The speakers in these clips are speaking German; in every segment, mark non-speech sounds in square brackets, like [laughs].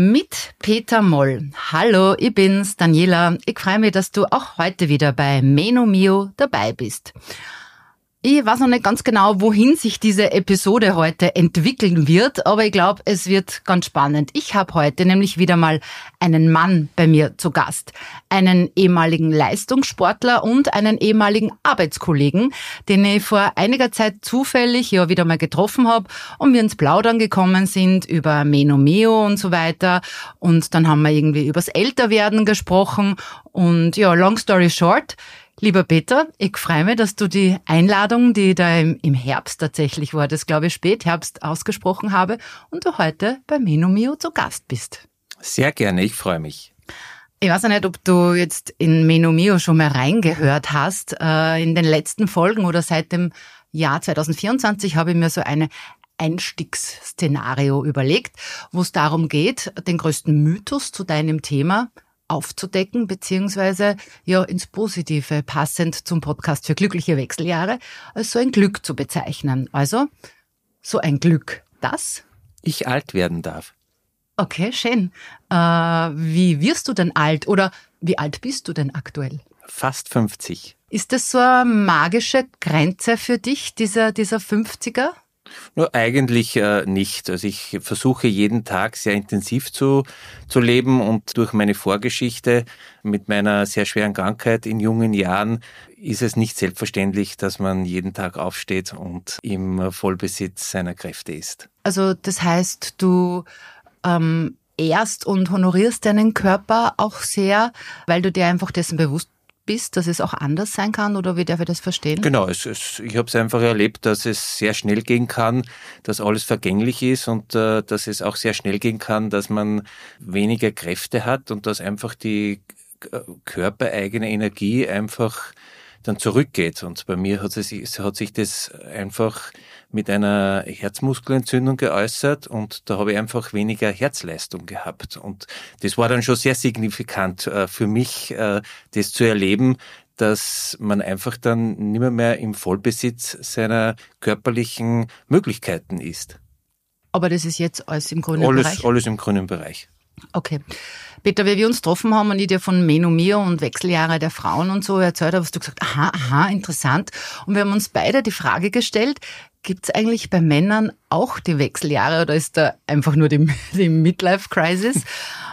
Mit Peter Moll. Hallo, ich bin's, Daniela. Ich freue mich, dass du auch heute wieder bei Meno Mio dabei bist. Ich weiß noch nicht ganz genau, wohin sich diese Episode heute entwickeln wird, aber ich glaube, es wird ganz spannend. Ich habe heute nämlich wieder mal einen Mann bei mir zu Gast, einen ehemaligen Leistungssportler und einen ehemaligen Arbeitskollegen, den ich vor einiger Zeit zufällig ja wieder mal getroffen habe und wir ins Plaudern gekommen sind über Menomeo und so weiter. Und dann haben wir irgendwie übers Älterwerden gesprochen. Und ja, long story short, Lieber Peter, ich freue mich, dass du die Einladung, die da im Herbst tatsächlich war, das glaube ich Spätherbst ausgesprochen habe, und du heute bei Menomio zu Gast bist. Sehr gerne, ich freue mich. Ich weiß ja nicht, ob du jetzt in Menomio schon mal reingehört hast. Äh, in den letzten Folgen oder seit dem Jahr 2024 habe ich mir so eine Einstiegsszenario überlegt, wo es darum geht, den größten Mythos zu deinem Thema aufzudecken, beziehungsweise ja ins Positive, passend zum Podcast für glückliche Wechseljahre, als so ein Glück zu bezeichnen. Also so ein Glück, das ich alt werden darf. Okay, schön. Äh, wie wirst du denn alt oder wie alt bist du denn aktuell? Fast 50. Ist das so eine magische Grenze für dich, dieser, dieser 50er? Nur eigentlich äh, nicht. Also ich versuche jeden Tag sehr intensiv zu, zu leben und durch meine Vorgeschichte mit meiner sehr schweren Krankheit in jungen Jahren ist es nicht selbstverständlich, dass man jeden Tag aufsteht und im Vollbesitz seiner Kräfte ist. Also das heißt, du ähm, ehrst und honorierst deinen Körper auch sehr, weil du dir einfach dessen bewusst bist, dass es auch anders sein kann oder wie darf ich das verstehen? Genau, es, es, ich habe es einfach erlebt, dass es sehr schnell gehen kann, dass alles vergänglich ist und äh, dass es auch sehr schnell gehen kann, dass man weniger Kräfte hat und dass einfach die körpereigene Energie einfach dann zurückgeht. Und bei mir hat, es, hat sich das einfach mit einer Herzmuskelentzündung geäußert und da habe ich einfach weniger Herzleistung gehabt. Und das war dann schon sehr signifikant äh, für mich, äh, das zu erleben, dass man einfach dann nicht mehr, mehr im Vollbesitz seiner körperlichen Möglichkeiten ist. Aber das ist jetzt alles im grünen alles, Bereich? Alles im grünen Bereich. Okay. Peter, wie wir uns getroffen haben und ich dir von Menomir und Wechseljahre der Frauen und so erzählt habe, hast du gesagt, aha, aha, interessant. Und wir haben uns beide die Frage gestellt, gibt es eigentlich bei Männern auch die Wechseljahre oder ist da einfach nur die, [laughs] die Midlife-Crisis?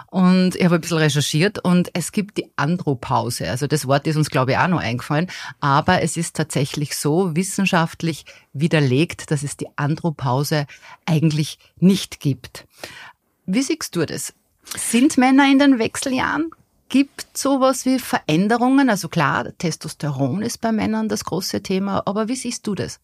Und ich habe ein bisschen recherchiert und es gibt die Andropause. Also das Wort ist uns, glaube ich, auch noch eingefallen. Aber es ist tatsächlich so wissenschaftlich widerlegt, dass es die Andropause eigentlich nicht gibt. Wie siehst du das? Sind Männer in den Wechseljahren? Gibt sowas wie Veränderungen? Also klar, Testosteron ist bei Männern das große Thema, aber wie siehst du das?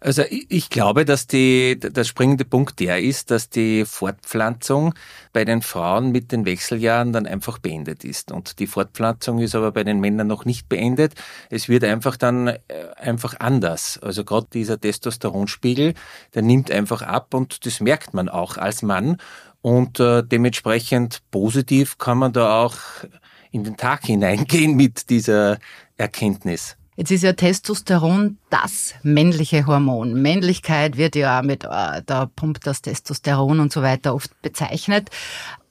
Also ich glaube, dass die, der springende Punkt der ist, dass die Fortpflanzung bei den Frauen mit den Wechseljahren dann einfach beendet ist. Und die Fortpflanzung ist aber bei den Männern noch nicht beendet. Es wird einfach dann äh, einfach anders. Also gerade dieser Testosteronspiegel, der nimmt einfach ab und das merkt man auch als Mann. Und äh, dementsprechend positiv kann man da auch in den Tag [laughs] hineingehen mit dieser Erkenntnis. Jetzt ist ja Testosteron das männliche Hormon. Männlichkeit wird ja mit, äh, da pumpt das Testosteron und so weiter oft bezeichnet.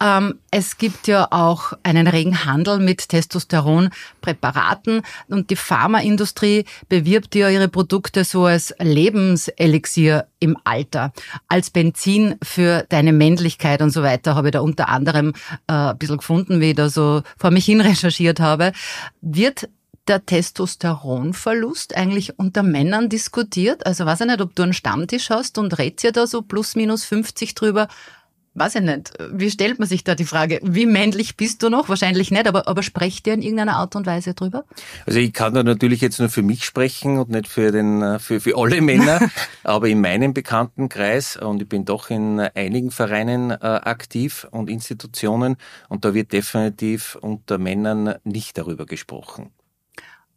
Ähm, es gibt ja auch einen regen Handel mit Testosteronpräparaten und die Pharmaindustrie bewirbt ja ihre Produkte so als Lebenselixier im Alter, als Benzin für deine Männlichkeit und so weiter, habe ich da unter anderem äh, ein bisschen gefunden, wie ich da so vor mich hin recherchiert habe. Wird der Testosteronverlust eigentlich unter Männern diskutiert? Also weiß ich nicht, ob du einen Stammtisch hast und redst ja da so plus minus 50 drüber. Weiß ich nicht, wie stellt man sich da die Frage, wie männlich bist du noch? Wahrscheinlich nicht, aber, aber sprecht ihr in irgendeiner Art und Weise drüber? Also ich kann da natürlich jetzt nur für mich sprechen und nicht für den, für, für alle Männer, [laughs] aber in meinem Bekanntenkreis und ich bin doch in einigen Vereinen äh, aktiv und Institutionen und da wird definitiv unter Männern nicht darüber gesprochen.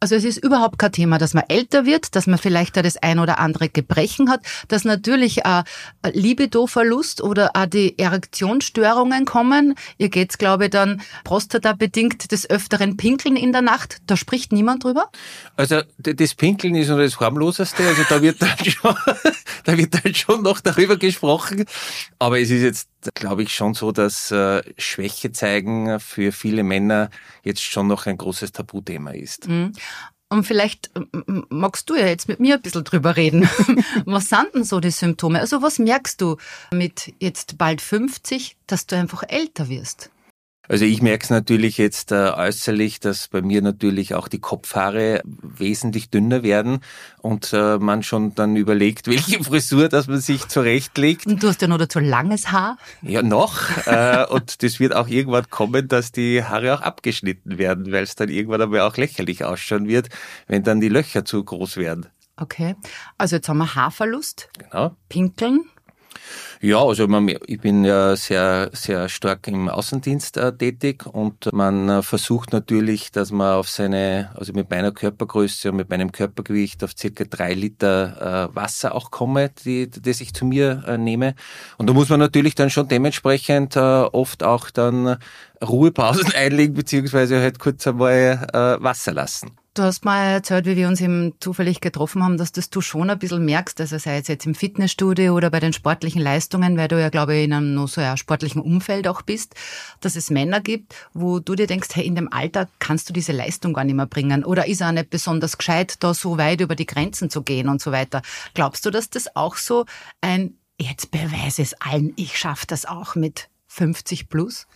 Also es ist überhaupt kein Thema, dass man älter wird, dass man vielleicht da das ein oder andere Gebrechen hat, dass natürlich auch Libido-Verlust oder auch die Erektionsstörungen kommen. Ihr geht's, glaube ich, dann prostatabedingt des Öfteren pinkeln in der Nacht. Da spricht niemand drüber? Also das Pinkeln ist nur das harmloseste. Also da wird dann [laughs] schon, da wird dann schon noch darüber gesprochen. Aber es ist jetzt glaube ich schon so, dass äh, Schwäche zeigen für viele Männer jetzt schon noch ein großes Tabuthema ist. Mhm. Und vielleicht magst du ja jetzt mit mir ein bisschen drüber reden. [laughs] was sind denn so die Symptome? Also was merkst du mit jetzt bald 50, dass du einfach älter wirst? Also ich merke es natürlich jetzt äh, äußerlich, dass bei mir natürlich auch die Kopfhaare wesentlich dünner werden und äh, man schon dann überlegt, [laughs] welche Frisur, dass man sich zurechtlegt. Und du hast ja noch dazu langes Haar. Ja, noch. äh, und das wird auch irgendwann kommen, dass die Haare auch abgeschnitten werden, weil es dann irgendwann aber auch lächerlich ausschauen wird, wenn dann die Löcher zu groß werden. Okay. Also jetzt haben wir Haarverlust. Genau. Pinkeln. Ja, also man, ich bin ja sehr, sehr stark im Außendienst äh, tätig und man äh, versucht natürlich, dass man auf seine, also mit meiner Körpergröße und mit meinem Körpergewicht auf circa drei Liter äh, Wasser auch komme, die, das ich zu mir äh, nehme. Und da muss man natürlich dann schon dementsprechend äh, oft auch dann Ruhepausen [laughs] einlegen, beziehungsweise halt kurz einmal äh, Wasser lassen. Du hast mal erzählt, wie wir uns eben zufällig getroffen haben, dass das du schon ein bisschen merkst, also sei es jetzt im Fitnessstudio oder bei den sportlichen Leistungen, weil du ja, glaube ich, in einem nur so ja, sportlichen Umfeld auch bist, dass es Männer gibt, wo du dir denkst, hey, in dem Alter kannst du diese Leistung gar nicht mehr bringen oder ist er nicht besonders gescheit, da so weit über die Grenzen zu gehen und so weiter. Glaubst du, dass das auch so ein, jetzt beweise es allen, ich schaffe das auch mit 50 plus?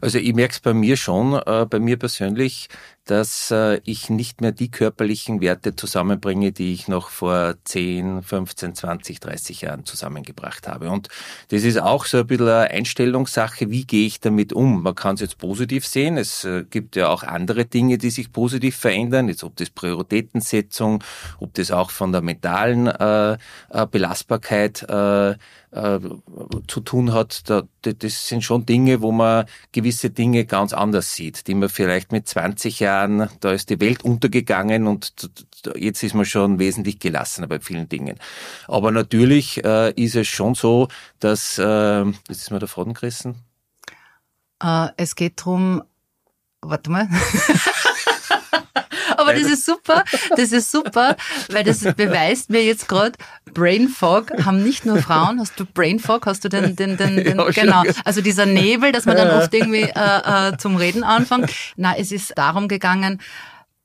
Also ich merke es bei mir schon, äh, bei mir persönlich, dass äh, ich nicht mehr die körperlichen Werte zusammenbringe, die ich noch vor 10, 15, 20, 30 Jahren zusammengebracht habe. Und das ist auch so ein bisschen eine Einstellungssache, wie gehe ich damit um? Man kann es jetzt positiv sehen, es äh, gibt ja auch andere Dinge, die sich positiv verändern, jetzt ob das Prioritätensetzung, ob das auch von der mentalen äh, äh Belastbarkeit äh, äh, zu tun hat, da, das sind schon Dinge, wo man gewisse Dinge ganz anders sieht, die man vielleicht mit 20 Jahren, da ist die Welt untergegangen und jetzt ist man schon wesentlich gelassener bei vielen Dingen. Aber natürlich äh, ist es schon so, dass, äh, jetzt ist mir der Faden gerissen. Äh, es geht drum, warte mal. [laughs] Aber das ist super, das ist super, weil das beweist mir jetzt gerade, Brain Fog haben nicht nur Frauen, hast du Brain Fog, hast du den, den, den, den ja, genau, also dieser Nebel, dass man dann oft irgendwie äh, äh, zum Reden anfängt. Na, es ist darum gegangen,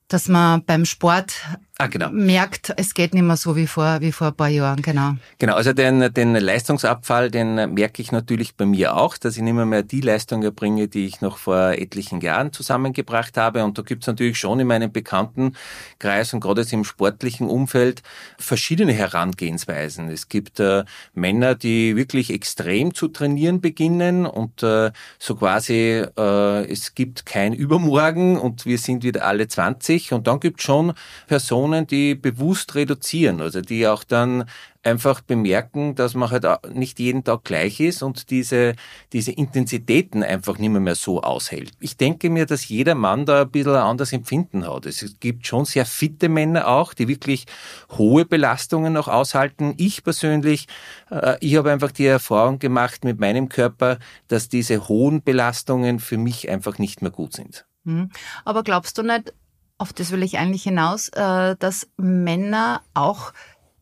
dass man beim Sport ah, genau. merkt, es geht nicht mehr so wie vor, wie vor ein paar Jahren, genau. Genau, also den, den Leistungsabfall, den merke ich natürlich bei mir auch, dass ich nicht mehr, mehr die Leistung erbringe, die ich noch vor etlichen Jahren zusammengebracht habe. Und da gibt es natürlich schon in meinem Bekanntenkreis und gerade jetzt im sportlichen Umfeld verschiedene Herangehensweisen. Es gibt äh, Männer, die wirklich extrem zu trainieren beginnen und äh, so quasi, äh, es gibt kein Übermorgen und wir sind wieder alle 20. Und dann gibt es schon Personen, Personen, die bewusst reduzieren, also die auch dann einfach bemerken, dass man halt nicht jeden Tag gleich ist und diese, diese Intensitäten einfach nicht mehr, mehr so aushält. Ich denke mir, dass jeder Mann da ein bisschen ein anderes Empfinden hat. Es gibt schon sehr fitte Männer auch, die wirklich hohe Belastungen noch aushalten. Ich persönlich, äh, ich habe einfach die Erfahrung gemacht mit meinem Körper, dass diese hohen Belastungen für mich einfach nicht mehr gut sind. Hm. Aber glaubst du nicht, auf das will ich eigentlich hinaus, äh, dass Männer auch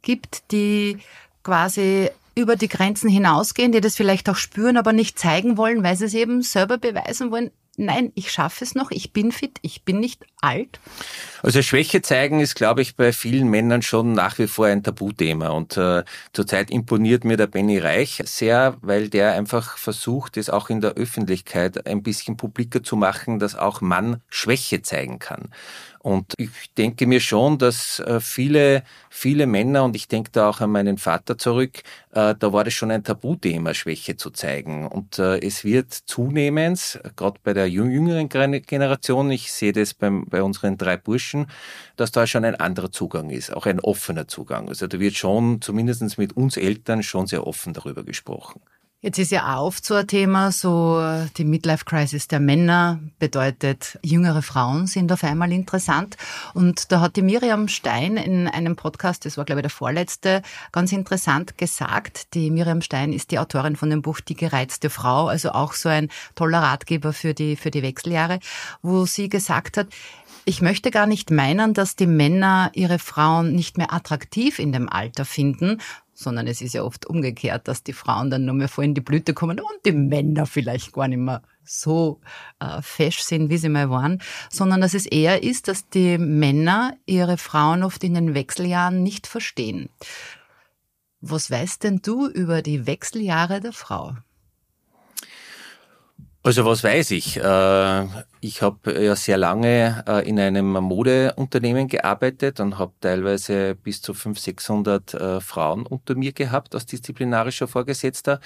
gibt, die quasi über die Grenzen hinausgehen, die das vielleicht auch spüren, aber nicht zeigen wollen, weil sie es eben selber beweisen wollen. nein, ich schaffe es noch, ich bin fit, ich bin nicht alt? Also Schwäche zeigen ist, glaube ich, bei vielen Männern schon nach wie vor ein Tabuthema. Und äh, zurzeit imponiert mir der Benny Reich sehr, weil der einfach versucht, es auch in der Öffentlichkeit ein bisschen publiker zu machen, dass auch Mann Schwäche zeigen kann. Und ich denke mir schon, dass äh, viele, viele Männer, und ich denke da auch an meinen Vater zurück, äh, da war das schon ein Tabuthema, Schwäche zu zeigen. Und äh, es wird zunehmend, gerade bei der jüngeren Generation, ich sehe das beim, bei unseren drei Burschen, dass da schon ein anderer Zugang ist, auch ein offener Zugang. Also da wird schon, zumindest mit uns Eltern, schon sehr offen darüber gesprochen. Jetzt ist ja auch oft so ein Thema, so die Midlife Crisis der Männer bedeutet, jüngere Frauen sind auf einmal interessant. Und da hat die Miriam Stein in einem Podcast, das war glaube ich der vorletzte, ganz interessant gesagt. Die Miriam Stein ist die Autorin von dem Buch Die gereizte Frau, also auch so ein toller Ratgeber für die, für die Wechseljahre, wo sie gesagt hat, ich möchte gar nicht meinen, dass die Männer ihre Frauen nicht mehr attraktiv in dem Alter finden, sondern es ist ja oft umgekehrt, dass die Frauen dann nur mehr voll in die Blüte kommen und die Männer vielleicht gar nicht mehr so äh, fesch sind, wie sie mal waren, sondern dass es eher ist, dass die Männer ihre Frauen oft in den Wechseljahren nicht verstehen. Was weißt denn du über die Wechseljahre der Frau? Also was weiß ich? Äh, ich habe ja sehr lange äh, in einem Modeunternehmen gearbeitet und habe teilweise bis zu 500, 600 äh, Frauen unter mir gehabt als disziplinarischer Vorgesetzter.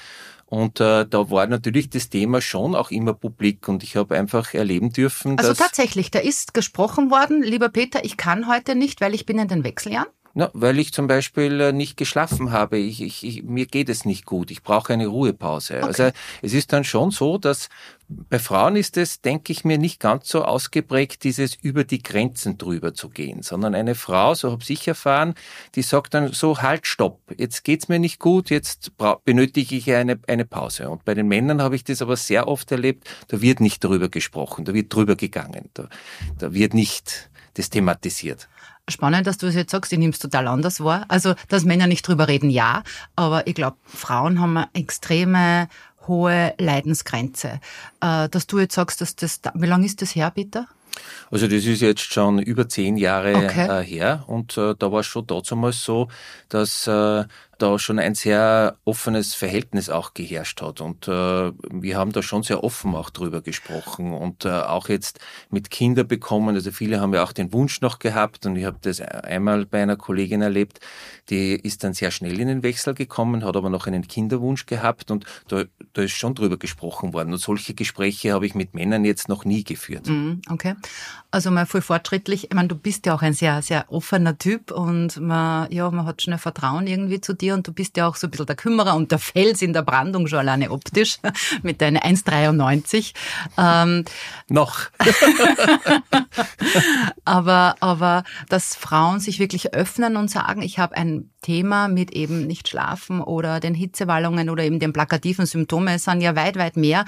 Und da war natürlich das Thema schon auch immer publik und ich habe einfach erleben dürfen. Also tatsächlich, da ist gesprochen worden, lieber Peter, ich kann heute nicht, weil ich bin in den Wechseljahren. Na, weil ich zum Beispiel äh, nicht geschlafen habe. Ich, ich, ich, mir geht es nicht gut. Ich brauche eine Ruhepause. Okay. Also es ist dann schon so, dass bei Frauen ist es, denke ich mir, nicht ganz so ausgeprägt, dieses über die Grenzen drüber zu gehen, sondern eine Frau, so habe ich erfahren, die sagt dann so, halt, stopp, jetzt geht's mir nicht gut, jetzt benötige ich eine, eine Pause. Und bei den Männern habe ich das aber sehr oft erlebt, da wird nicht drüber gesprochen, da wird drüber gegangen, da, da wird nicht das thematisiert. Spannend, dass du es jetzt sagst, ich nehme es total anders wahr. Also, dass Männer nicht drüber reden, ja, aber ich glaube, Frauen haben eine extreme hohe Leidensgrenze. Äh, dass du jetzt sagst, dass das, wie lange ist das her, bitte? Also das ist jetzt schon über zehn Jahre okay. Äh, her und äh, da war es schon damals so, dass äh, da schon ein sehr offenes Verhältnis auch geherrscht hat. Und äh, wir haben da schon sehr offen auch drüber gesprochen und äh, auch jetzt mit Kinder bekommen. Also viele haben ja auch den Wunsch noch gehabt und ich habe das einmal bei einer Kollegin erlebt, die ist dann sehr schnell in den Wechsel gekommen, hat aber noch einen Kinderwunsch gehabt und da, da ist schon drüber gesprochen worden. Und solche Gespräche habe ich mit Männern jetzt noch nie geführt. Mhm, okay. Also mal voll fortschrittlich. Ich meine, du bist ja auch ein sehr, sehr offener Typ und man, ja, man hat schon ein Vertrauen irgendwie zu dir dir und du bist ja auch so ein bisschen der Kümmerer und der Fels in der Brandung schon alleine optisch [laughs] mit deinen 1,93. Ähm, Noch. [laughs] aber, aber dass Frauen sich wirklich öffnen und sagen, ich habe ein Thema mit eben nicht schlafen oder den Hitzewallungen oder eben den plakativen Symptomen, es sind ja weit, weit mehr.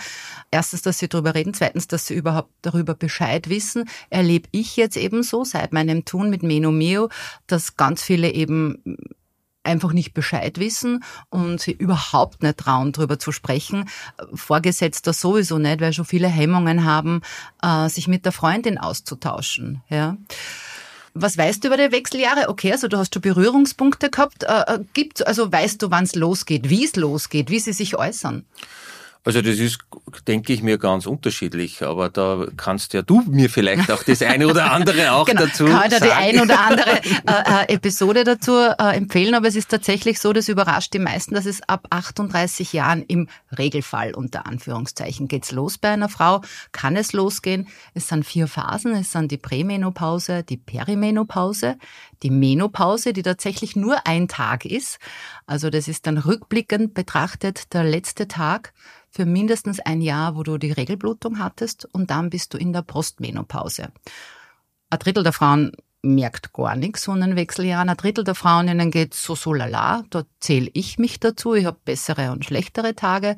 Erstens, dass sie darüber reden, zweitens, dass sie überhaupt darüber Bescheid wissen. Erlebe ich jetzt eben so seit meinem Tun mit Menomeo, dass ganz viele eben einfach nicht Bescheid wissen und sie überhaupt nicht trauen, darüber zu sprechen. Vorgesetzter sowieso nicht, weil schon viele Hemmungen haben, äh, sich mit der Freundin auszutauschen. Ja. Was weißt du über die Wechseljahre? Okay, also du hast schon Berührungspunkte gehabt. Äh, äh gibt, also weißt du, wann es losgeht, wie es losgeht, wie sie sich äußern? Also das ist, denke ich mir, ganz unterschiedlich, aber da kannst ja du mir vielleicht auch das eine oder andere auch genau, dazu kann da die ein oder andere äh, äh, Episode dazu äh, empfehlen, aber es ist tatsächlich so, das überrascht die meisten, dass es ab 38 Jahren im Regelfall unter Anführungszeichen geht's los bei einer Frau, kann es losgehen. Es sind vier Phasen, es sind die Prämenopause, die Perimenopause, die Menopause, die tatsächlich nur ein Tag ist. Also das ist dann rückblickend betrachtet der letzte Tag für mindestens ein Jahr, wo du die Regelblutung hattest und dann bist du in der Postmenopause. Ein Drittel der Frauen merkt gar nichts von den Wechseljahren. Ein Drittel der Frauen, ihnen geht so so lala. Da zähle ich mich dazu. Ich habe bessere und schlechtere Tage.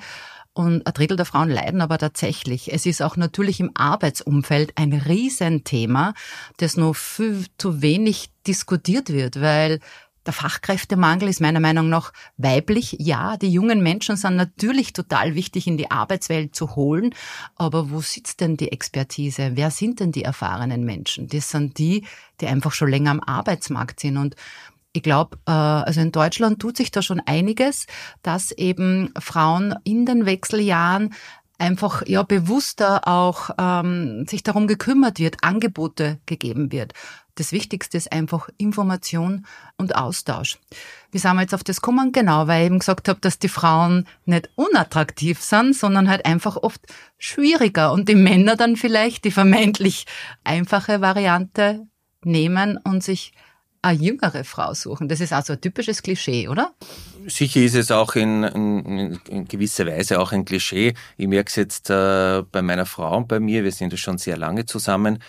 Und ein Drittel der Frauen leiden aber tatsächlich. Es ist auch natürlich im Arbeitsumfeld ein Riesenthema, das noch viel zu wenig diskutiert wird, weil Der Fachkräftemangel ist meiner Meinung nach weiblich. Ja, die jungen Menschen sind natürlich total wichtig in die Arbeitswelt zu holen. Aber wo sitzt denn die Expertise? Wer sind denn die erfahrenen Menschen? Das sind die, die einfach schon länger am Arbeitsmarkt sind. Und ich glaube, äh, also in Deutschland tut sich da schon einiges, dass eben Frauen in den Wechseljahren einfach ja bewusster auch ähm, sich darum gekümmert wird, Angebote gegeben wird. Das Wichtigste ist einfach Information und Austausch. Wie sind wir jetzt auf das gekommen? Genau, weil ich eben gesagt habe, dass die Frauen nicht unattraktiv sind, sondern halt einfach oft schwieriger und die Männer dann vielleicht die vermeintlich einfache Variante nehmen und sich eine jüngere Frau suchen. Das ist also ein typisches Klischee, oder? Sicher ist es auch in, in, in gewisser Weise auch ein Klischee. Ich merke es jetzt äh, bei meiner Frau und bei mir, wir sind ja schon sehr lange zusammen.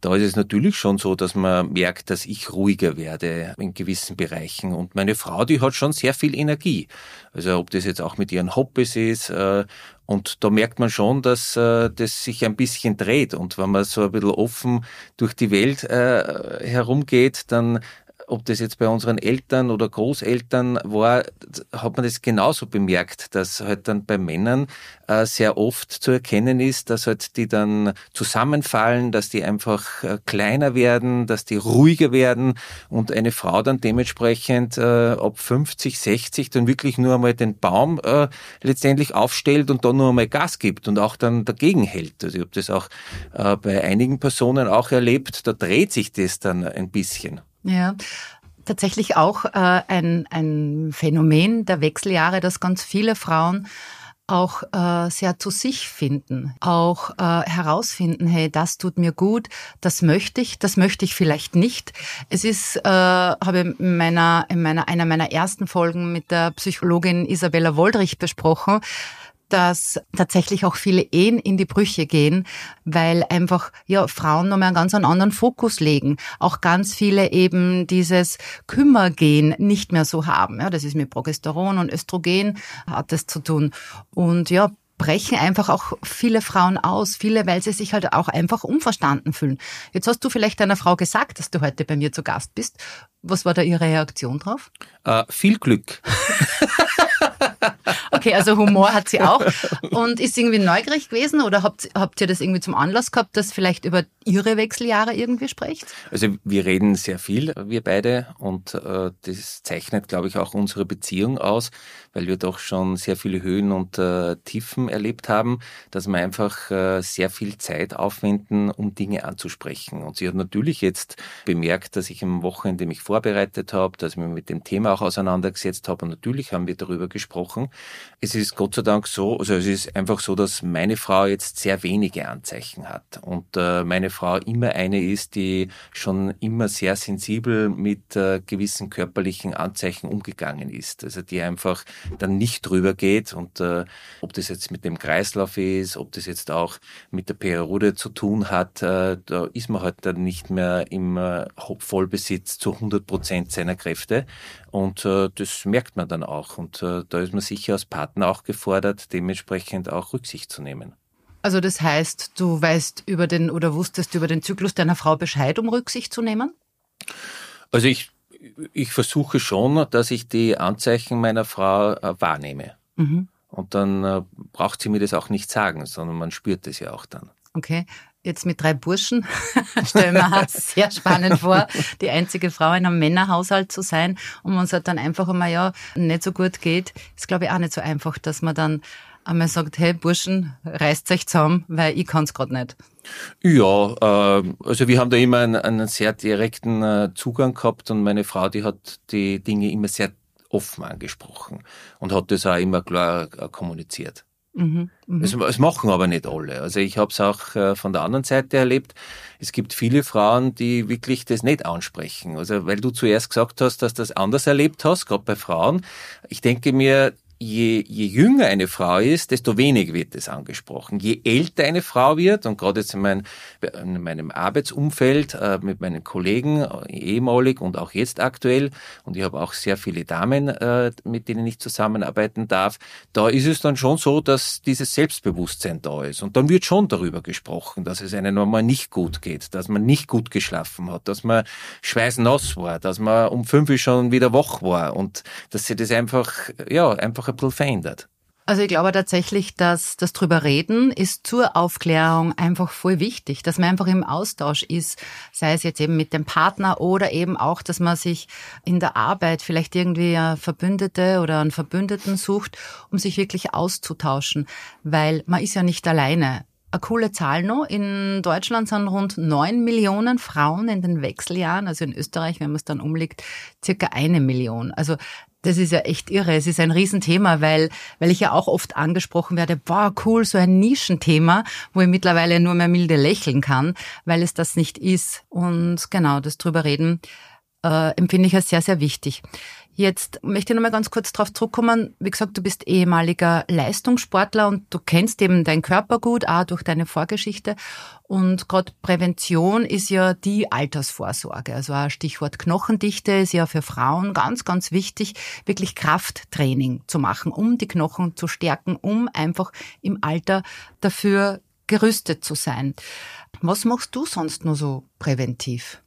Da ist es natürlich schon so, dass man merkt, dass ich ruhiger werde in gewissen Bereichen. Und meine Frau, die hat schon sehr viel Energie. Also ob das jetzt auch mit ihren Hobbys ist. Äh, und da merkt man schon, dass äh, das sich ein bisschen dreht. Und wenn man so ein bisschen offen durch die Welt äh, herumgeht, dann ob das jetzt bei unseren Eltern oder Großeltern war, hat man das genauso bemerkt, dass halt dann bei Männern äh, sehr oft zu erkennen ist, dass halt die dann zusammenfallen, dass die einfach äh, kleiner werden, dass die ruhiger werden und eine Frau dann dementsprechend äh, ab 50, 60 dann wirklich nur einmal den Baum äh, letztendlich aufstellt und dann nur einmal Gas gibt und auch dann dagegen hält. Also ich habe das auch äh, bei einigen Personen auch erlebt, da dreht sich das dann ein bisschen. Ja, tatsächlich auch äh, ein, ein Phänomen der Wechseljahre, dass ganz viele Frauen auch äh, sehr zu sich finden, auch äh, herausfinden, hey, das tut mir gut, das möchte ich, das möchte ich vielleicht nicht. Es ist, äh, habe in meiner, in meiner, einer meiner ersten Folgen mit der Psychologin Isabella Woldrich besprochen, dass tatsächlich auch viele Ehen in die Brüche gehen, weil einfach ja Frauen nochmal einen ganz anderen Fokus legen. Auch ganz viele eben dieses Kümmergehen nicht mehr so haben. Ja, das ist mit Progesteron und Östrogen hat das zu tun. Und ja, brechen einfach auch viele Frauen aus, viele, weil sie sich halt auch einfach unverstanden fühlen. Jetzt hast du vielleicht deiner Frau gesagt, dass du heute bei mir zu Gast bist. Was war da ihre Reaktion drauf? Äh, viel Glück. [laughs] Okay, also Humor hat sie auch. Und ist sie irgendwie neugierig gewesen oder habt, habt ihr das irgendwie zum Anlass gehabt, dass vielleicht über ihre Wechseljahre irgendwie sprecht? Also wir reden sehr viel, wir beide, und äh, das zeichnet, glaube ich, auch unsere Beziehung aus, weil wir doch schon sehr viele Höhen und äh, Tiefen erlebt haben, dass wir einfach äh, sehr viel Zeit aufwenden, um Dinge anzusprechen. Und sie hat natürlich jetzt bemerkt, dass ich am Wochenende mich vorbereitet habe, dass ich mich mit dem Thema auch auseinandergesetzt habe. Und natürlich haben wir darüber gesprochen. Es ist Gott sei Dank so, also es ist einfach so, dass meine Frau jetzt sehr wenige Anzeichen hat und äh, meine Frau immer eine ist, die schon immer sehr sensibel mit äh, gewissen körperlichen Anzeichen umgegangen ist. Also die einfach dann nicht drüber geht und äh, ob das jetzt mit dem Kreislauf ist, ob das jetzt auch mit der Periode zu tun hat, äh, da ist man halt dann nicht mehr im äh, Vollbesitz zu 100 Prozent seiner Kräfte und äh, das merkt man dann auch und äh, da ist man sicher als Partner auch gefordert, dementsprechend auch Rücksicht zu nehmen. Also das heißt, du weißt über den oder wusstest über den Zyklus deiner Frau Bescheid, um Rücksicht zu nehmen? Also ich, ich versuche schon, dass ich die Anzeichen meiner Frau äh, wahrnehme. Mhm. Und dann äh, braucht sie mir das auch nicht sagen, sondern man spürt es ja auch dann. Okay. Jetzt mit drei Burschen [laughs] stellen wir sehr spannend vor, die einzige Frau in einem Männerhaushalt zu sein und man es halt dann einfach einmal ja nicht so gut geht, ist glaube ich auch nicht so einfach, dass man dann einmal sagt, hey Burschen, reißt euch zusammen, weil ich kann es gerade nicht. Ja, äh, also wir haben da immer einen, einen sehr direkten äh, Zugang gehabt und meine Frau, die hat die Dinge immer sehr offen angesprochen und hat das auch immer klar äh, kommuniziert. Mhm, mh. es, es, machen aber nicht alle. Also ich habe es auch äh, von der anderen Seite erlebt. Es gibt viele Frauen, die wirklich das nicht ansprechen. Also weil du zuerst gesagt hast, dass du das anders erlebt hast, gerade bei Frauen. Ich denke mir, je, je jünger eine Frau ist, desto weniger wird es angesprochen. Je älter eine Frau wird, und gerade jetzt in, mein, in meinem Arbeitsumfeld äh, mit meinen Kollegen, äh, ehemalig und auch jetzt aktuell, und ich habe auch sehr viele Damen, äh, mit denen ich zusammenarbeiten darf, da ist es dann schon so, dass dieses Selbstbewusstsein da ist. Und dann wird schon darüber gesprochen, dass es einem normal nicht gut geht, dass man nicht gut geschlafen hat, dass man schweißnass war, dass man um fünf Uhr schon wieder wach war und dass sie das einfach, ja, einfach ein bisschen verändert. Also ich glaube tatsächlich, dass das drüber reden ist zur Aufklärung einfach voll wichtig, dass man einfach im Austausch ist, sei es jetzt eben mit dem Partner oder eben auch, dass man sich in der Arbeit vielleicht irgendwie eine Verbündete oder einen Verbündeten sucht, um sich wirklich auszutauschen, weil man ist ja nicht alleine. Eine coole Zahl noch. In Deutschland sind rund neun Millionen Frauen in den Wechseljahren, also in Österreich, wenn man es dann umlegt, circa eine Million. Also das ist ja echt irre. Es ist ein Riesenthema, weil, weil ich ja auch oft angesprochen werde, boah, cool, so ein Nischenthema, wo ich mittlerweile nur mehr milde lächeln kann, weil es das nicht ist. Und genau, das drüber reden, äh, empfinde ich als sehr, sehr wichtig. Jetzt möchte ich nochmal ganz kurz darauf zurückkommen. Wie gesagt, du bist ehemaliger Leistungssportler und du kennst eben deinen Körper gut, auch durch deine Vorgeschichte. Und gerade Prävention ist ja die Altersvorsorge. Also ein Stichwort Knochendichte ist ja für Frauen ganz, ganz wichtig, wirklich Krafttraining zu machen, um die Knochen zu stärken, um einfach im Alter dafür gerüstet zu sein. Was machst du sonst nur so präventiv?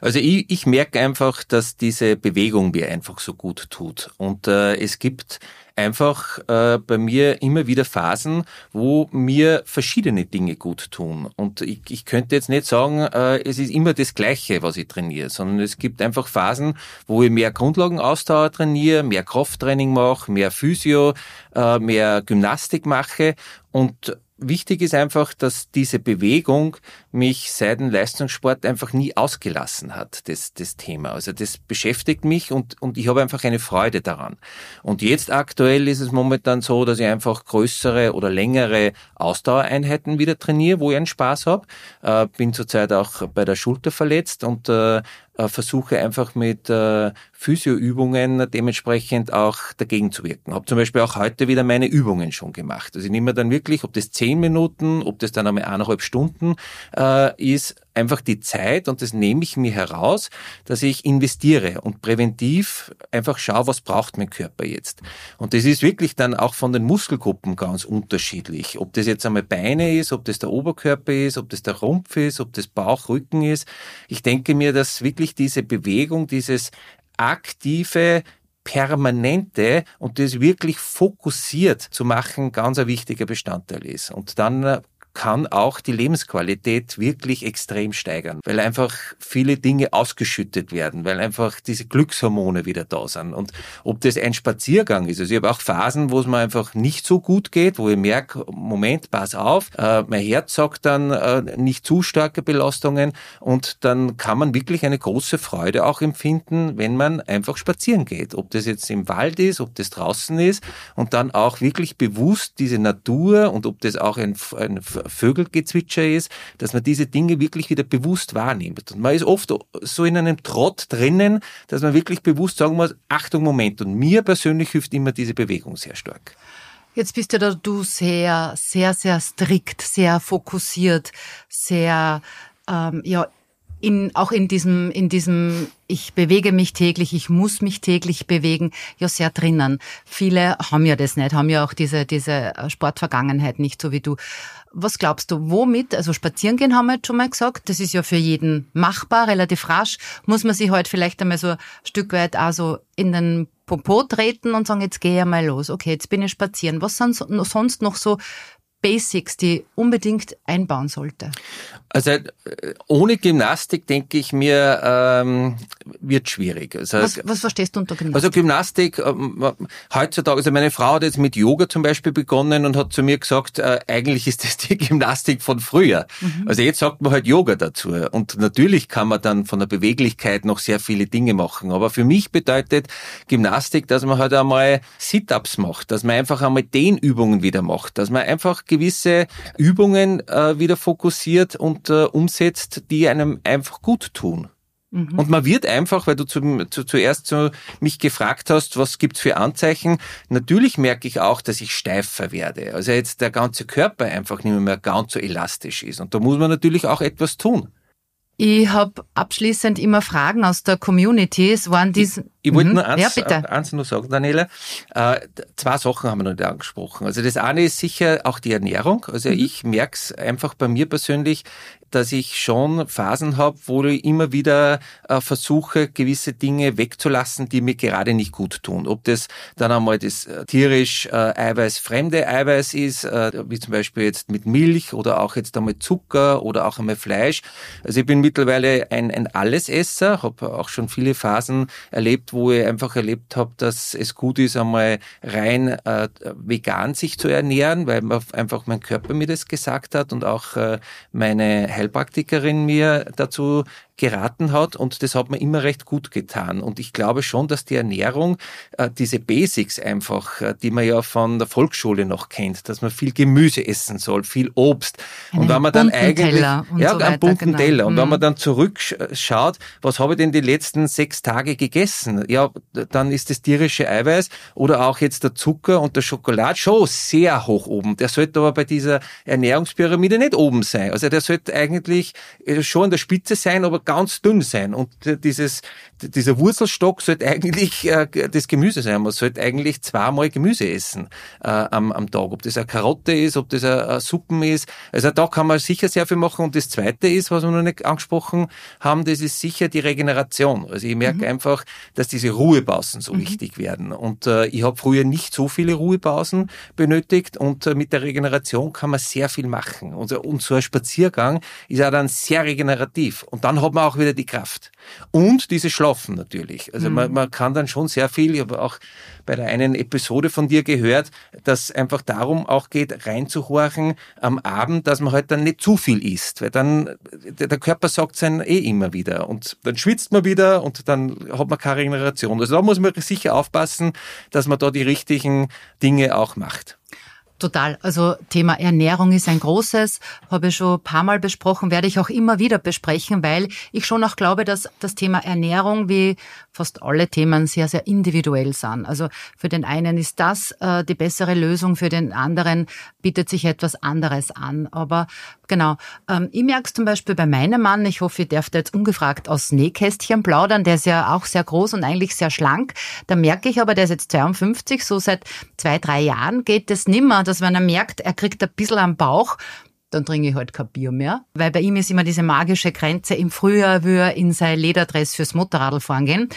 Also ich, ich merke einfach, dass diese Bewegung mir einfach so gut tut. Und äh, es gibt einfach äh, bei mir immer wieder Phasen, wo mir verschiedene Dinge gut tun. Und ich, ich könnte jetzt nicht sagen, äh, es ist immer das Gleiche, was ich trainiere, sondern es gibt einfach Phasen, wo ich mehr Grundlagenausdauer trainiere, mehr Krafttraining mache, mehr Physio, äh, mehr Gymnastik mache und wichtig ist einfach, dass diese Bewegung mich seit dem Leistungssport einfach nie ausgelassen hat, das, das Thema. Also das beschäftigt mich und, und ich habe einfach eine Freude daran. Und jetzt aktuell ist es momentan so, dass ich einfach größere oder längere Ausdauereinheiten wieder trainiere, wo ich einen Spaß habe. Äh, bin zurzeit auch bei der Schulter verletzt und äh, äh, versuche einfach mit äh, Physioübungen dementsprechend auch dagegen zu wirken. Habe zum Beispiel auch heute wieder meine Übungen schon gemacht. Also ich nehme dann wirklich, ob das zehn Minuten, ob das dann einmal eineinhalb Stunden äh, ist, einfach die Zeit und das nehme ich mir heraus, dass ich investiere und präventiv einfach schaue, was braucht mein Körper jetzt. Und das ist wirklich dann auch von den Muskelgruppen ganz unterschiedlich. Ob das jetzt einmal Beine ist, ob das der Oberkörper ist, ob das der Rumpf ist, ob das Bauch, Rücken ist. Ich denke mir, dass wirklich diese Bewegung, dieses aktive, permanente und das wirklich fokussiert zu machen, ganz ein wichtiger Bestandteil ist. Und dann äh, kann auch die Lebensqualität wirklich extrem steigern, weil einfach viele Dinge ausgeschüttet werden, weil einfach diese Glückshormone wieder da sind. Und ob das ein Spaziergang ist, also ich habe auch Phasen, wo es mir einfach nicht so gut geht, wo ich merke, Moment, pass auf, äh, mein Herz sagt dann äh, nicht zu starke Belastungen und dann kann man wirklich eine große Freude auch empfinden, wenn man einfach spazieren geht. Ob das jetzt im Wald ist, ob das draußen ist und dann auch wirklich bewusst diese Natur und ob das auch ein, ein Vögelgezwitscher ist, dass man diese Dinge wirklich wieder bewusst wahrnimmt. Und man ist oft so in einem Trott drinnen, dass man wirklich bewusst sagen muss, Achtung, Moment. Und mir persönlich hilft immer diese Bewegung sehr stark. Jetzt bist ja da du sehr, sehr, sehr strikt, sehr fokussiert, sehr, ähm, ja, in, auch in diesem, in diesem, ich bewege mich täglich, ich muss mich täglich bewegen, ja sehr drinnen. Viele haben ja das nicht, haben ja auch diese, diese Sportvergangenheit nicht, so wie du. Was glaubst du, womit, also spazieren gehen haben wir jetzt schon mal gesagt, das ist ja für jeden machbar, relativ rasch, muss man sich halt vielleicht einmal so ein Stück weit also in den Popo treten und sagen, jetzt gehe ich mal los, okay, jetzt bin ich spazieren. Was sind sonst noch so Basics, die unbedingt einbauen sollte? Also äh, ohne Gymnastik denke ich mir ähm, wird schwierig. Also, was, was verstehst du unter Gymnastik? Also Gymnastik ähm, heutzutage, also meine Frau hat jetzt mit Yoga zum Beispiel begonnen und hat zu mir gesagt, äh, eigentlich ist das die [laughs] Gymnastik von früher. Mhm. Also jetzt sagt man halt Yoga dazu und natürlich kann man dann von der Beweglichkeit noch sehr viele Dinge machen. Aber für mich bedeutet Gymnastik, dass man halt einmal Sit-ups macht, dass man einfach einmal den Übungen wieder macht, dass man einfach gewisse Übungen äh, wieder fokussiert und äh, umsetzt, die einem einfach gut tun. Mhm. Und man wird einfach, weil du zu, zu, zuerst zu mich gefragt hast, was gibt's für Anzeichen, natürlich merke ich auch, dass ich steifer werde. Also jetzt der ganze Körper einfach nicht mehr ganz so elastisch ist. Und da muss man natürlich auch etwas tun. Ich habe abschließend immer Fragen aus der Community. Es waren diese. Ich, wollte mhm. nur eins, ja, eins nur sagen, Daniela. Äh, zwei Sachen haben wir noch nicht angesprochen. Also das eine ist sicher auch die Ernährung. Also mhm. ich merke es einfach bei mir persönlich, dass ich schon Phasen habe, wo ich immer wieder äh, versuche, gewisse Dinge wegzulassen, die mir gerade nicht gut tun. Ob das dann einmal das äh, tierisch äh, eiweißfremde Eiweiß ist, äh, wie zum Beispiel jetzt mit Milch oder auch jetzt einmal Zucker oder auch einmal Fleisch. Also ich bin mittlerweile ein, ein Allesesser, habe auch schon viele Phasen erlebt, wo ich einfach erlebt habe, dass es gut ist, einmal rein äh, vegan sich zu ernähren, weil einfach mein Körper mir das gesagt hat und auch äh, meine Heilpraktikerin mir dazu geraten hat und das hat mir immer recht gut getan. Und ich glaube schon, dass die Ernährung, äh, diese Basics einfach, äh, die man ja von der Volksschule noch kennt, dass man viel Gemüse essen soll, viel Obst. Einen und wenn man dann eigentlich, Teller und ja, so einen bunten genau. Teller. Und mhm. wenn man dann zurückschaut, was habe ich denn die letzten sechs Tage gegessen? Ja, dann ist das tierische Eiweiß oder auch jetzt der Zucker und der Schokolade schon sehr hoch oben. Der sollte aber bei dieser Ernährungspyramide nicht oben sein. Also der sollte eigentlich äh, schon an der Spitze sein, aber ganz dünn sein. Und dieses, dieser Wurzelstock sollte eigentlich äh, das Gemüse sein. Man sollte eigentlich zweimal Gemüse essen äh, am, am Tag. Ob das eine Karotte ist, ob das eine, eine Suppen ist. Also da kann man sicher sehr viel machen. Und das Zweite ist, was wir noch nicht angesprochen haben, das ist sicher die Regeneration. Also ich merke mhm. einfach, dass diese Ruhepausen so mhm. wichtig werden. Und äh, ich habe früher nicht so viele Ruhepausen benötigt und äh, mit der Regeneration kann man sehr viel machen. Und, und so ein Spaziergang ist auch dann sehr regenerativ. Und dann hat man auch wieder die Kraft. Und diese Schlafen natürlich. Also mhm. man, man kann dann schon sehr viel, ich habe auch bei der einen Episode von dir gehört, dass einfach darum auch geht, reinzuhorchen am Abend, dass man halt dann nicht zu viel isst, weil dann der Körper sagt sein eh immer wieder und dann schwitzt man wieder und dann hat man keine Regeneration. Also da muss man sicher aufpassen, dass man da die richtigen Dinge auch macht. Total. Also Thema Ernährung ist ein großes, habe ich schon ein paar Mal besprochen, werde ich auch immer wieder besprechen, weil ich schon auch glaube, dass das Thema Ernährung wie fast alle Themen sehr, sehr individuell sind. Also für den einen ist das äh, die bessere Lösung, für den anderen bietet sich etwas anderes an. Aber genau, ähm, ich merke es zum Beispiel bei meinem Mann, ich hoffe, ich darf da jetzt ungefragt aus Nähkästchen plaudern, der ist ja auch sehr groß und eigentlich sehr schlank. Da merke ich aber, der ist jetzt 52, so seit zwei, drei Jahren geht es nimmer dass wenn er merkt, er kriegt ein bisschen am Bauch, dann trinke ich halt kein Bier mehr. Weil bei ihm ist immer diese magische Grenze, im Frühjahr will er in sein Lederdress fürs Motorradl fahren gehen.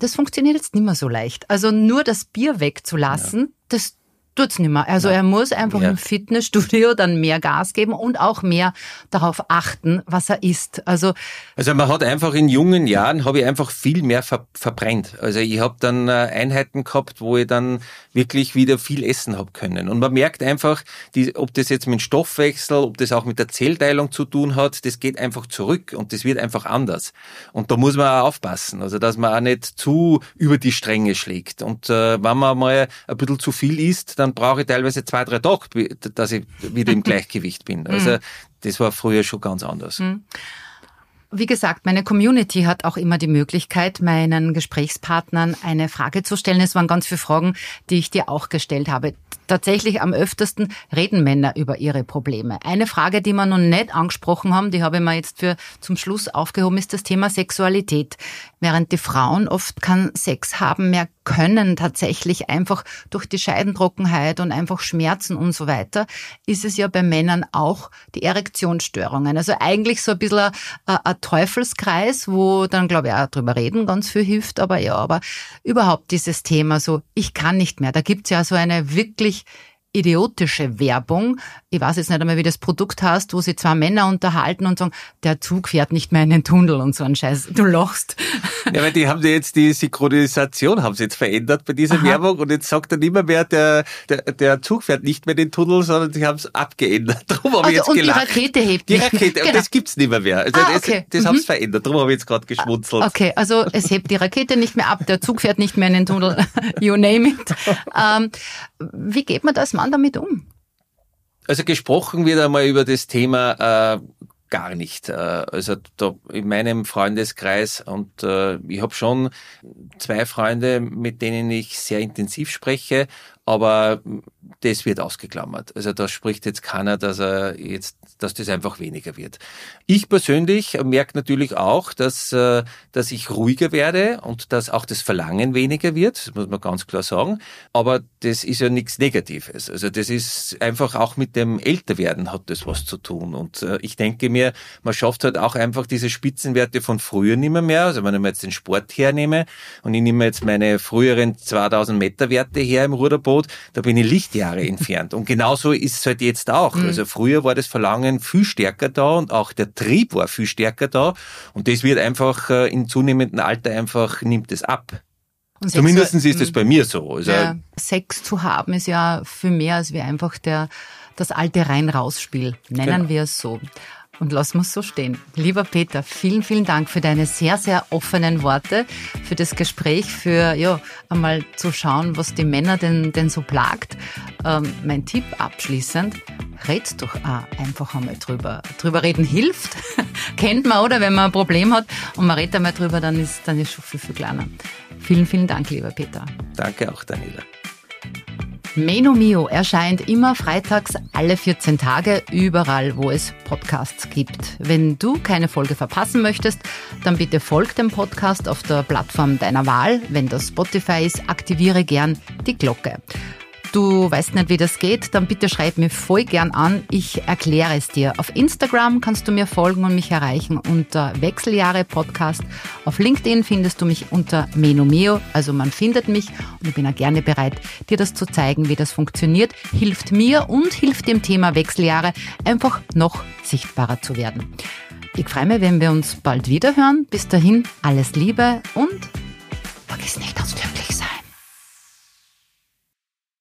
Das funktioniert jetzt nicht mehr so leicht. Also nur das Bier wegzulassen, ja. das tut's nicht mehr. Also ja. er muss einfach ja. im Fitnessstudio dann mehr Gas geben und auch mehr darauf achten, was er isst. Also also man hat einfach in jungen Jahren habe ich einfach viel mehr ver verbrennt. Also ich habe dann äh, Einheiten gehabt, wo ich dann wirklich wieder viel essen habe können. Und man merkt einfach, die, ob das jetzt mit Stoffwechsel, ob das auch mit der Zellteilung zu tun hat, das geht einfach zurück und das wird einfach anders. Und da muss man auch aufpassen, also dass man auch nicht zu über die Stränge schlägt. Und äh, wenn man mal ein bisschen zu viel isst, dann dann brauche ich teilweise zwei, drei Tage, dass ich wieder im [laughs] Gleichgewicht bin. Also mhm. das war früher schon ganz anders. Mhm. Wie gesagt, meine Community hat auch immer die Möglichkeit, meinen Gesprächspartnern eine Frage zu stellen. Es waren ganz viele Fragen, die ich dir auch gestellt habe. Tatsächlich am öftesten reden Männer über ihre Probleme. Eine Frage, die wir noch nicht angesprochen haben, die habe ich mir jetzt für zum Schluss aufgehoben, ist das Thema Sexualität. Während die Frauen oft keinen Sex haben mehr können, tatsächlich einfach durch die Scheidentrockenheit und einfach Schmerzen und so weiter, ist es ja bei Männern auch die Erektionsstörungen. Also eigentlich so ein bisschen ein, ein Teufelskreis, wo dann, glaube ich, auch drüber reden ganz viel hilft. Aber ja, aber überhaupt dieses Thema so, ich kann nicht mehr. Da gibt's ja so eine wirklich idiotische Werbung. Ich weiß jetzt nicht einmal, wie das Produkt heißt, wo sie zwei Männer unterhalten und sagen, der Zug fährt nicht mehr in den Tunnel und so ein Scheiß. Du lachst. [laughs] Ja, weil die haben jetzt die Synchronisation haben sie jetzt verändert bei dieser Aha. Werbung und jetzt sagt er nicht mehr, mehr der, der, der Zug fährt nicht mehr in den Tunnel, sondern sie haben es abgeändert. [laughs] Darum habe also, ich jetzt und gelacht. die Rakete hebt Die Rakete, genau. das gibt's nicht mehr mehr. Also ah, okay. Das, das mhm. haben sie verändert. Darum habe ich jetzt gerade geschmunzelt. Okay, also es hebt die Rakete nicht mehr ab, der Zug fährt nicht mehr in den Tunnel. [laughs] you name it. Ähm, wie geht man das Mann damit um? Also gesprochen wird einmal über das Thema äh, gar nicht. Äh, also da in meinem Freundeskreis und äh, ich habe schon zwei Freunde, mit denen ich sehr intensiv spreche, aber das wird ausgeklammert. Also da spricht jetzt keiner, dass er jetzt, dass das einfach weniger wird. Ich persönlich merke natürlich auch, dass, äh, dass ich ruhiger werde und dass auch das Verlangen weniger wird, das muss man ganz klar sagen. Aber das ist ja nichts Negatives. Also das ist einfach auch mit dem Älterwerden hat das was zu tun. Und äh, ich denke mir, man schafft halt auch einfach diese Spitzenwerte von früher nicht mehr. mehr. Also wenn ich mir jetzt den Sport hernehme und ich nehme jetzt meine früheren 2000 Meter Werte her im Ruderboot, Angebot, da bin ich Lichtjahre [laughs] entfernt. Und genauso ist es halt jetzt auch. Mhm. Also früher war das Verlangen viel stärker da und auch der Trieb war viel stärker da. Und das wird einfach äh, in zunehmendem Alter einfach, nimmt es ab. Und Zumindest ist es bei mir so. Also ja, Sex zu haben ist ja viel mehr als wie einfach der, das alte Rein-Raus-Spiel. Nennen genau. wir es so und lassen wir so stehen. Lieber Peter, vielen, vielen Dank für deine sehr, sehr offenen Worte, für das Gespräch, für ja, einmal zu schauen, was die Männer denn, denn so plagt. Ähm, mein Tipp abschließend, red doch auch einfach einmal drüber. Drüber reden hilft, [laughs] kennt man, oder? Wenn man ein Problem hat und man redet einmal drüber, dann ist, dann ist schon viel, viel kleiner. Vielen, vielen Dank, lieber Peter. Danke auch, Daniela. Meno Mio erscheint immer freitags alle 14 Tage überall, wo es Podcasts gibt. Wenn du keine Folge verpassen möchtest, dann bitte folg dem Podcast auf der Plattform deiner Wahl. Wenn das Spotify ist, aktiviere gern die Glocke du weißt nicht, wie das geht, dann bitte schreib mir voll gern an. Ich erkläre es dir. Auf Instagram kannst du mir folgen und mich erreichen unter Wechseljahre Podcast. Auf LinkedIn findest du mich unter Menomeo, also man findet mich und ich bin auch gerne bereit, dir das zu zeigen, wie das funktioniert. Hilft mir und hilft dem Thema Wechseljahre einfach noch sichtbarer zu werden. Ich freue mich, wenn wir uns bald wieder hören. Bis dahin alles Liebe und vergiss nicht das Glücklichsein.